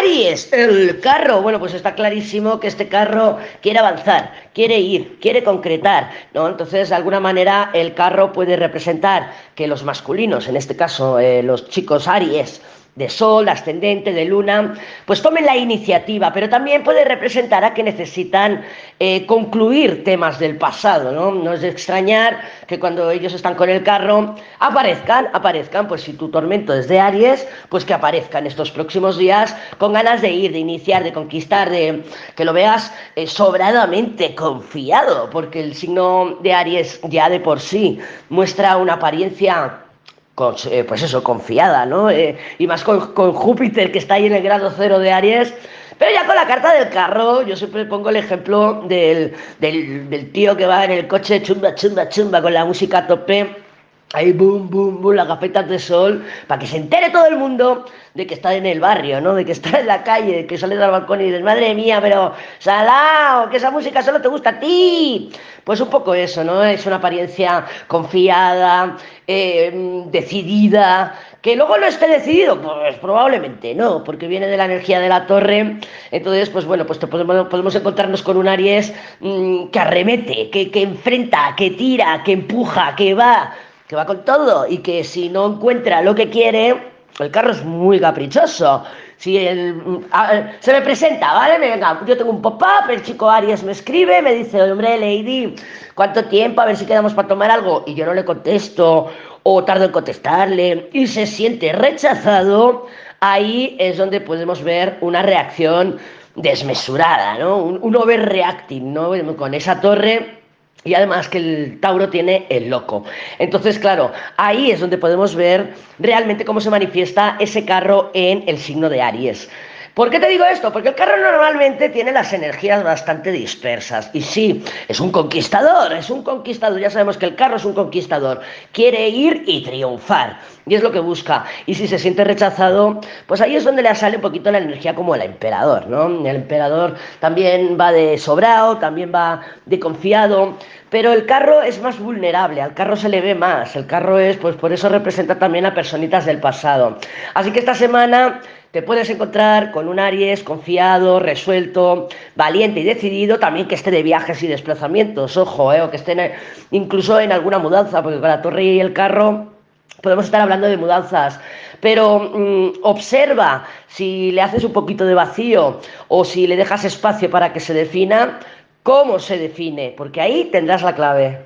Aries, el carro. Bueno, pues está clarísimo que este carro quiere avanzar, quiere ir, quiere concretar, ¿no? Entonces, de alguna manera, el carro puede representar que los masculinos, en este caso eh, los chicos Aries, de Sol, ascendente, de Luna, pues tomen la iniciativa, pero también puede representar a que necesitan eh, concluir temas del pasado, ¿no? No es de extrañar que cuando ellos están con el carro aparezcan, aparezcan, pues si tu tormento es de Aries, pues que aparezcan estos próximos días con ganas de ir, de iniciar, de conquistar, de que lo veas eh, sobradamente confiado, porque el signo de Aries ya de por sí muestra una apariencia eh, pues eso, confiada, ¿no? Eh, y más con, Júpiter, que está ahí en el grado cero de Aries. Pero ya con la carta del carro, yo siempre pongo el ejemplo del, del tío que va en el coche chumba, chumba, chumba, con la música a tope Ahí, boom, boom, boom, las gafetas de sol, para que se entere todo el mundo de que está en el barrio, ¿no? De que está en la calle, de que sale del balcón y dices, madre mía, pero salao, que esa música solo te gusta a ti. Pues un poco eso, ¿no? Es una apariencia confiada, eh, decidida, que luego no esté decidido, pues probablemente no, porque viene de la energía de la torre. Entonces, pues bueno, pues podemos, podemos encontrarnos con un Aries mm, que arremete, que, que enfrenta, que tira, que empuja, que va que va con todo y que si no encuentra lo que quiere, el carro es muy caprichoso. Si se me presenta, ¿vale? Venga, yo tengo un pop-up, el chico Aries me escribe, me dice, hombre, Lady, ¿cuánto tiempo? A ver si quedamos para tomar algo. Y yo no le contesto, o tardo en contestarle, y se siente rechazado, ahí es donde podemos ver una reacción desmesurada, ¿no? Un, un overreacting, ¿no? Con esa torre y además que el Tauro tiene el loco. Entonces, claro, ahí es donde podemos ver realmente cómo se manifiesta ese carro en el signo de Aries. ¿Por qué te digo esto? Porque el carro normalmente tiene las energías bastante dispersas. Y sí, es un conquistador, es un conquistador. Ya sabemos que el carro es un conquistador. Quiere ir y triunfar. Y es lo que busca. Y si se siente rechazado, pues ahí es donde le sale un poquito la energía como el emperador, ¿no? El emperador también va de sobrado, también va de confiado. Pero el carro es más vulnerable, al carro se le ve más. El carro es, pues por eso representa también a personitas del pasado. Así que esta semana te puedes encontrar con un Aries confiado, resuelto, valiente y decidido, también que esté de viajes y desplazamientos, ojo, eh, o que esté incluso en alguna mudanza, porque con la torre y el carro podemos estar hablando de mudanzas, pero mm, observa si le haces un poquito de vacío o si le dejas espacio para que se defina, cómo se define, porque ahí tendrás la clave.